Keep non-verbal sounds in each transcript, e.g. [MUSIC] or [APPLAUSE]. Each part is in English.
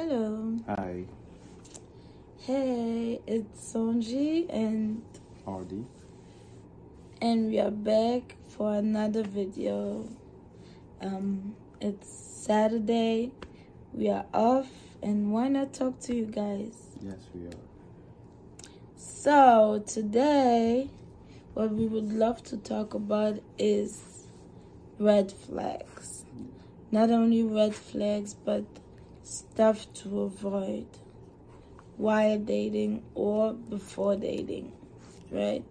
Hello. Hi, Hey, it's Sonji and Ardi. and we are back for another video. Um it's Saturday. We are off and why not talk to you guys? Yes, we are. So, today what we would love to talk about is red flags. Not only red flags but stuff to avoid while dating or before dating, right?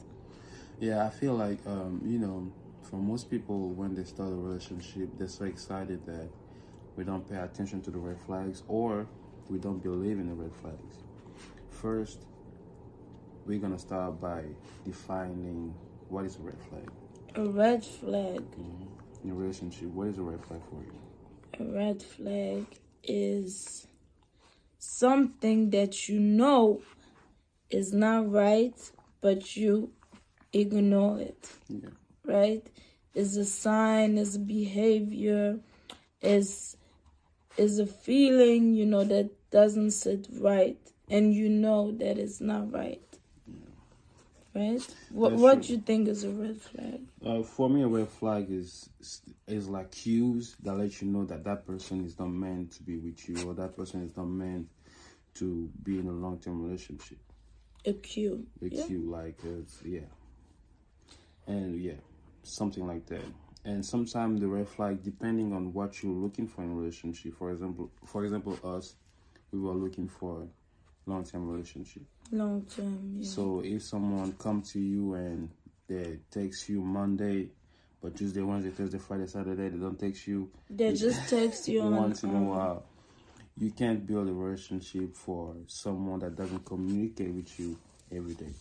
Yeah, I feel like um, you know, for most people, when they start a relationship, they're so excited that we don't pay attention to the red flags or we don't believe in the red flags. First, we're gonna start by defining what is a red flag A red flag. in a relationship. What is a red flag for you? A red flag is something that you know is not right, but you ignore it, Yeah, right? Is a sign, is a behavior, is is a feeling, you know, that doesn't sit right, and you know that it's not right. Right? What That's what true. you think is a red flag? Uh, for me, a red flag is is like cues that let you know that that person is not meant to be with you, or that person is not meant to be in a long term relationship A cue. with Yeah. you. Like it's yeah, and yeah, something like that. And sometimes the red flag, depending on what you're looking for in a relationship. For example, for example, us, we were looking for a long term relationship. Long term. Yeah. So if someone come to you and they text you Monday, but Tuesday, Wednesday, Thursday, Friday, Saturday, they don't text you They just text you [LAUGHS] once in a while. You can't build a relationship for someone that doesn't communicate with you every day.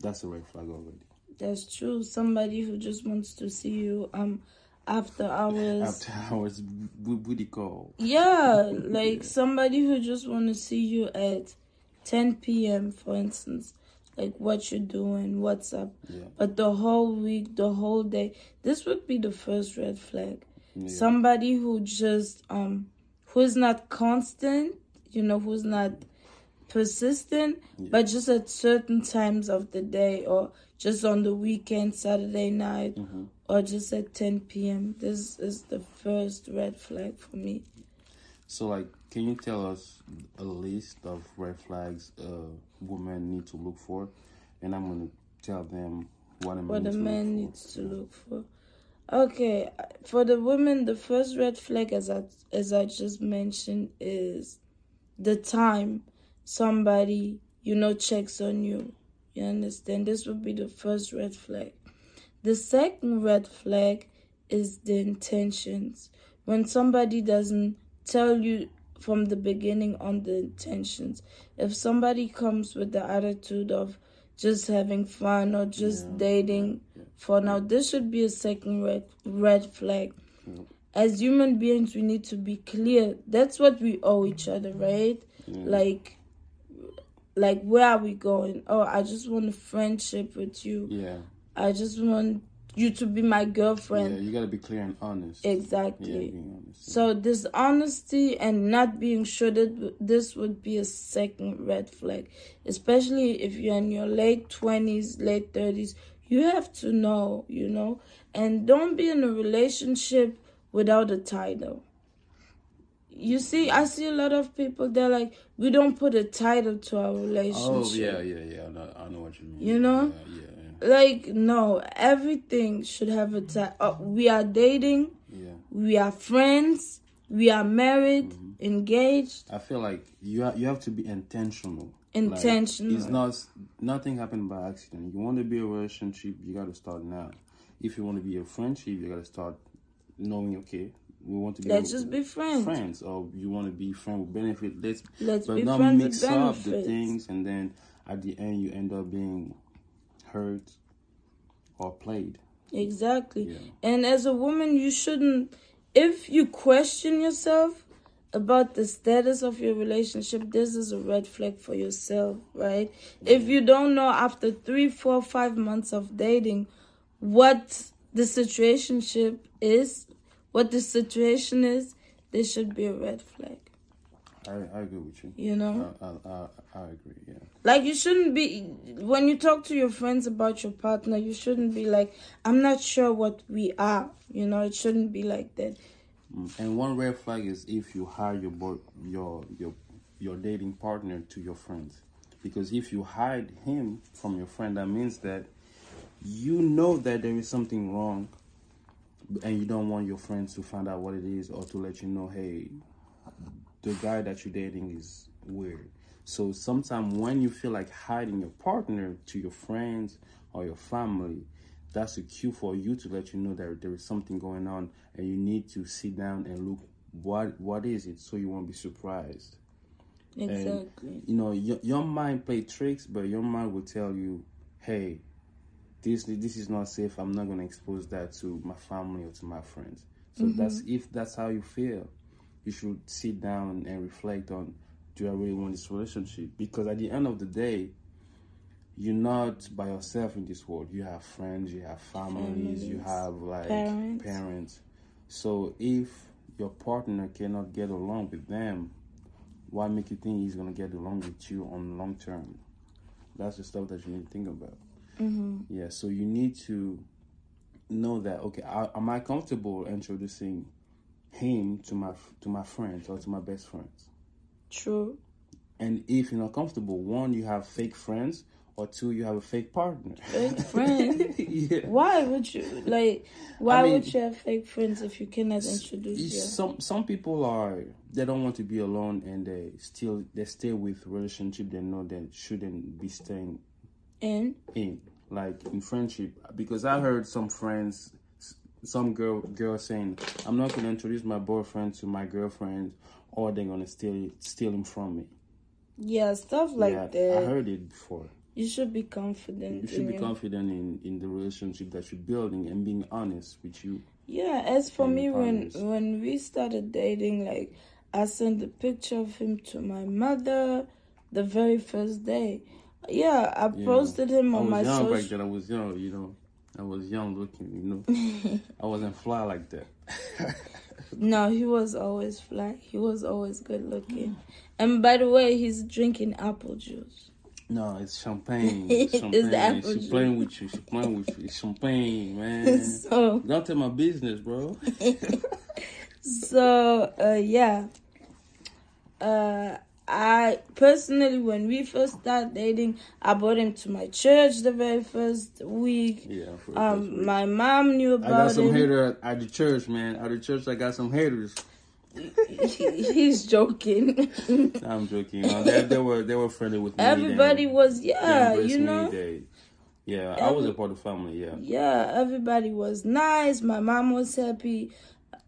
That's a red flag already. That's true. Somebody who just wants to see you um after hours. After hours, booty call. yeah, [LAUGHS] like somebody who just want to see you at 10 p.m. for instance, like what you're doing, what's up. Yeah. But the whole week, the whole day, this would be the first red flag. Yeah. Somebody who just um who's not constant, you know, who's not persistent, but just at certain times of the day or just on the weekend, Saturday night, Mhm. or just at 10 p.m. This is the first red flag for me. So, like, can you tell us a list of red flags uh, women need to look for? And I'm gonna tell them what a man What a to man needs to look for. Okay, for the women, the first red flag, as I as I just mentioned, is the time somebody you know checks on you. You understand? This would be the first red flag. The second red flag is the intentions. When somebody doesn't tell you from the beginning on the intentions. If somebody comes with the attitude of just having fun or just Yeah, dating yeah, for now, this should be a second red red flag. Yeah. As human beings, we need to be clear. That's what we owe each other, mm-hmm. right? Yeah. Like, like where are we going? Oh, I just want a friendship with you. Yeah, I just want you to be my girlfriend. yeah, you gotta be clear and honest. Exactly. Yeah, honest. So this honesty and not being sure that this would be a second red flag, especially if you're in your late twenties, late thirties. You have to know, you know, and don't be in a relationship without a title. You see, I see a lot of people. They're like, we don't put a title to our relationship. Oh yeah, yeah, yeah. I know, I know what you mean. You know? Yeah, yeah, Like no, everything should have a time. Uh, we are dating. yeah. we are friends, we are married, engaged, I feel like you ha- you have to be intentional. Like, intentional. it's not nothing happened by accident. You want to be a relationship, you got to start now. If you want to be a friendship, you got to start knowing. Okay, we want to be Let's just be friends. friends, or you want to be friend with benefit. Let's Let's but be not mix up the things, and then at the end you end up being hurt or played. Exactly. Yeah. And as a woman, you shouldn't, if you question yourself about the status of your relationship, this is a red flag for yourself, right? If you don't know after three, four, five months of dating what the situationship is, what the situation is, this should be a red flag. I, I agree with you. You know, I, I, I, I agree. Yeah. like you shouldn't be when you talk to your friends about your partner. You shouldn't be like, "I'm not sure what we are." You know, it shouldn't be like that. Mm. And one red flag is if you hide your boy, your your your dating partner to your friends, because if you hide him from your friend, that means that you know that there is something wrong, and you don't want your friends to find out what it is or to let you know, hey, the guy that you're dating is weird. So sometimes when you feel like hiding your partner to your friends or your family, that's a cue for you to let you know that there is something going on and you need to sit down and look what what is it so you won't be surprised. Exactly. You know, your, your mind play tricks, but your mind will tell you, hey, this this is not safe. I'm not gonna expose that to my family or to my friends. So mm-hmm. that's if that's how you feel, you should sit down and reflect on do I really want this relationship? Because at the end of the day, you're not by yourself in this world. You have friends, you have families, you have like parents. parents. So if your partner cannot get along with them, why make you think he's gonna get along with you on long term? That's the stuff that you need to think about. Mm-hmm. Yeah, so you need to know that okay, I, am I comfortable introducing him to my to my friends or to my best friends? True. And if you're not comfortable, one, you have fake friends, or two, you have a fake partner. Fake [LAUGHS] friend. yeah. Why would you like? Why mean, would you have fake friends if you cannot introduce your? Some some people are they don't want to be alone and they still they stay with relationship they know they shouldn't be staying in? in like in friendship because I heard some friends some girl girl saying I'm not gonna introduce my boyfriend to my girlfriend or they're gonna steal steal him from me. Yeah, stuff like yeah, that. I heard it before. You should be confident. You should be your- confident in, in the relationship that you're building and being honest with you. Yeah, as for me, when when we started dating, like I sent a picture of him to my mother the very first day. Yeah, I Yeah. posted him I on was my young back social. then. I was young, you know. I was young looking, you know. I wasn't fly like that. [LAUGHS] No, he was always fly. He was always good looking. And by the way, he's drinking apple juice. no, it's champagne. [LAUGHS] It's It's champagne. apple She's juice. playing with you. She's playing with you. It's champagne, [LAUGHS] man. So, Don't tell my business, bro. so uh, yeah. Uh, I personally, when we first started dating, I brought him to my church the very first week. Yeah. for- for- Um, my mom knew about him. I got some him. haters at, at the church, man. At the church, I got some haters. He- [LAUGHS] He's joking. Nah, I'm joking. Uh, they, they were they were friendly with me. Everybody They- was, yeah, you me. know. They- yeah, I was a part of the family. Yeah. Yeah, everybody was nice. My mom was happy.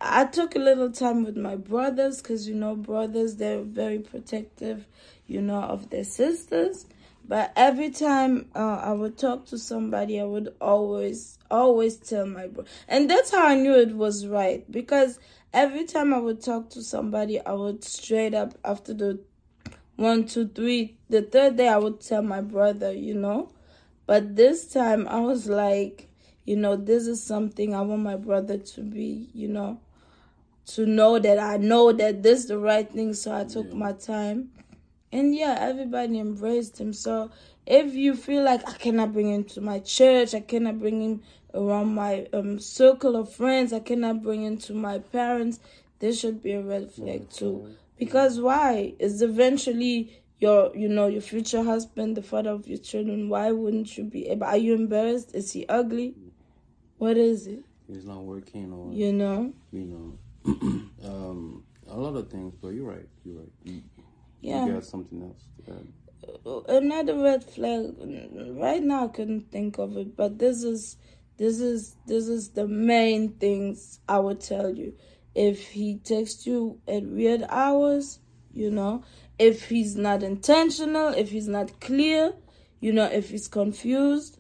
I took a little time with my brothers because, you know, brothers, they're very protective, you know, of their sisters. But every time uh, I would talk to somebody, I would always, always tell my bro. And that's how I knew it was right. Because every time I would talk to somebody, I would straight up, after the one, two, three, the third day, I would tell my brother, you know. But this time I was like, you know, this is something I want my brother to be, you know, to know that I know that this is the right thing. So I took Yeah. my time. And yeah, everybody embraced him. So if you feel like I cannot bring him to my church, I cannot bring him around my um, circle of friends, I cannot bring him to my parents, this should be a red flag too. Because why? It's eventually your you know your future husband, the father of your children. Why wouldn't you be able? Are you embarrassed? Is he ugly? What is it? He's not working, or You know? you know, um, a lot of things. But you're right. You're right. You, Yeah. you got something else. To add. Another red flag. Right now, I couldn't think of it, but this is this is this is the main things I would tell you. If he texts you at weird hours, you know, if he's not intentional, if he's not clear, you know, if he's confused,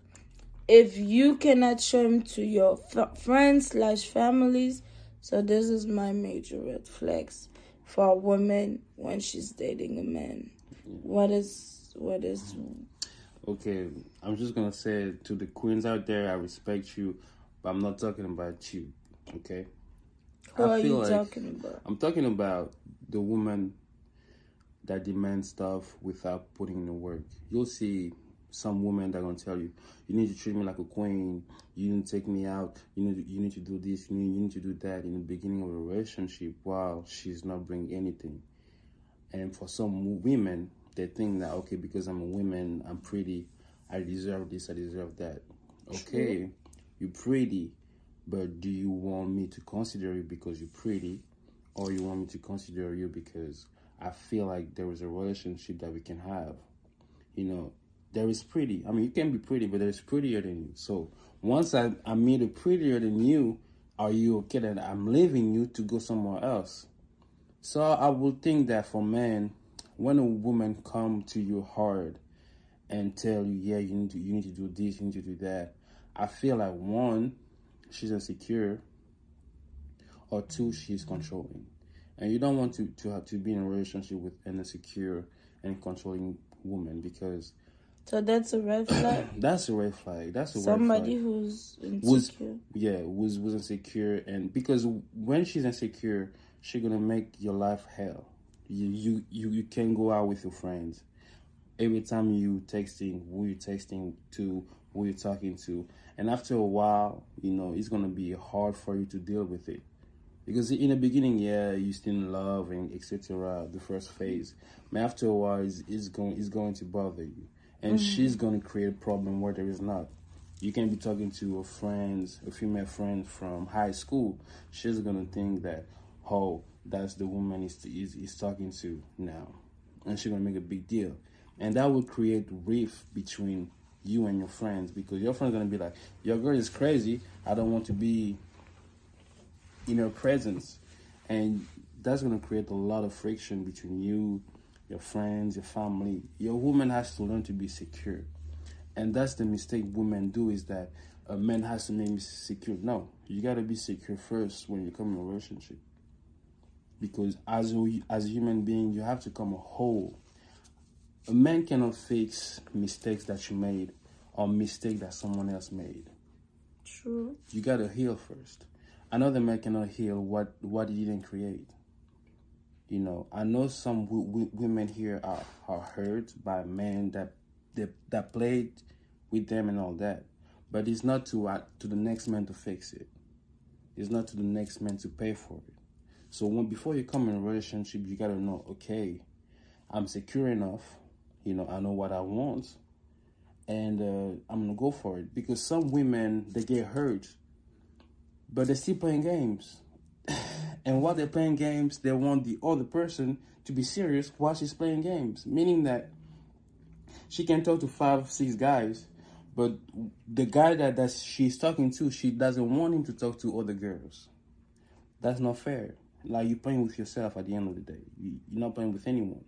if you cannot show him to your f- friends slash families. So this is my major red flags for a woman when she's dating a man. What is what is Okay, I'm just gonna say to the queens out there, I respect you, but I'm not talking about you. Okay, who I are you like- talking about? I'm talking about the woman that demands stuff without putting in the work. You'll see some women that are gonna tell you, you need to treat me like a queen. You need to take me out. You need to, you need to do this. You need, you need to do that in the beginning of a relationship while she's not bringing anything. And for some women, they think that okay, because I'm a woman, I'm pretty, I deserve this, I deserve that. Okay, you're pretty, but do you want me to consider you because you're pretty, or you want me to consider you because I feel like there is a relationship that we can have? You know, there is pretty. I mean, you can be pretty, but there's prettier than you. So once I, I meet a prettier than you, are you okay that I'm leaving you to go somewhere else? So I would think that for men, when a woman come to you hard and tell you, yeah, you need to you need to do this, you need to do that, I feel like one, she's insecure, or two, she's controlling, and you don't want to to have to be in a relationship with an insecure and controlling woman because so that's a red [COUGHS] flag. that's a red flag. That's a red flag. somebody who's insecure. yeah, was was insecure, and because when she's insecure, she's gonna make your life hell. You you you, you can't go out with your friends. Every time you texting, who you texting to, who you talking to, and after a while, you know it's gonna be hard for you to deal with it. Because in the beginning, yeah, you still in love and etc. The first phase, but after a while, it's, it's going it's going to bother you and mm-hmm. she's going to create a problem where there is not. You can be talking to a friend, a female friend from high school. She's going to think that, oh, that's the woman he's, he's, he's talking to now. And she's going to make a big deal. And that will create rift between you and your friends because your friend's going to be like, your girl is crazy. I don't want to be in her presence. And that's going to create a lot of friction between you your friends, your family. Your woman has to learn to be secure. And that's the mistake women do is that a man has to make me secure. No, you got to be secure first when you come in a relationship. Because as a, as a human being, you have to come a whole. A man cannot fix mistakes that you made or mistake that someone else made. True. You got to heal first. Another man cannot heal what, what he didn't create. You know, I know some w- w- women here are, are hurt by men that that, that played with them and all that, but it's not to uh, to the next man to fix it. It's not to the next man to pay for it. So when before you come in a relationship, you gotta know, okay, I'm secure enough. You know, I know what I want, and uh, I'm gonna go for it. Because some women they get hurt, but they're still playing games. [LAUGHS] And while they're playing games, they want the other person to be serious while she's playing games. Meaning that she can talk to five, six guys, but the guy that, that she's talking to, she doesn't want him to talk to other girls. That's not fair. Like you're playing with yourself at the end of the day. You're not playing with anyone.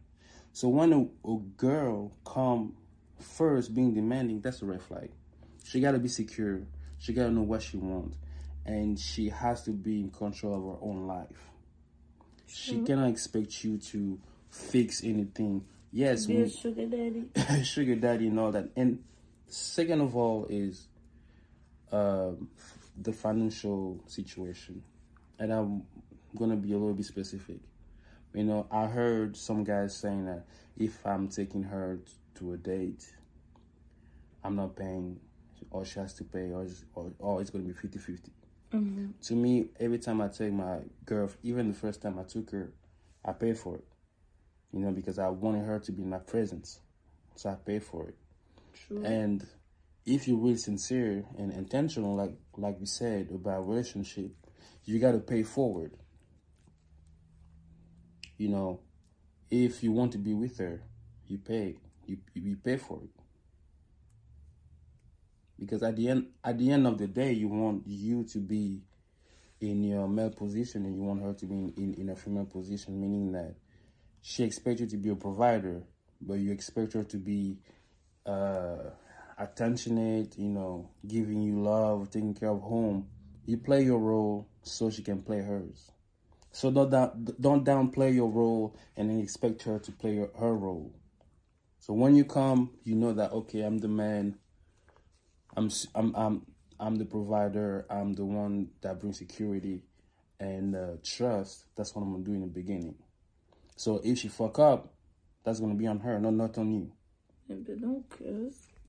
So when a, a girl come first being demanding, that's a red flag. She gotta be secure. She gotta know what she wants and she has to be in control of her own life. She mm-hmm. cannot expect you to fix anything. Yes, be we, sugar daddy, [LAUGHS] sugar daddy, and all that. And second of all is uh, the financial situation, and I'm gonna be a little bit specific. You know, I heard some guys saying that if I'm taking her to a date, I'm not paying, or she has to pay, or, or, or it's gonna be 50 50. Mm-hmm. To me, every time I take my girl, even the first time I took her, I paid for it. You know, because I wanted her to be in my presence. So I paid for it. True. And if you're really sincere and intentional, like like we said about relationship, you got to pay forward. You know, if you want to be with her, you pay. You you pay for it because at the end at the end of the day you want you to be in your male position and you want her to be in, in, in a female position meaning that she expects you to be a provider but you expect her to be uh, attentionate you know giving you love taking care of home. You play your role so she can play hers. So don't down, don't downplay your role and then expect her to play her, her role. So when you come you know that okay i'm the man I'm I'm I'm I'm the provider. I'm the one that brings security and uh, trust. That's what I'm gonna do in the beginning. So if she fuck up, That's gonna be on her, not not on you. Don't curse.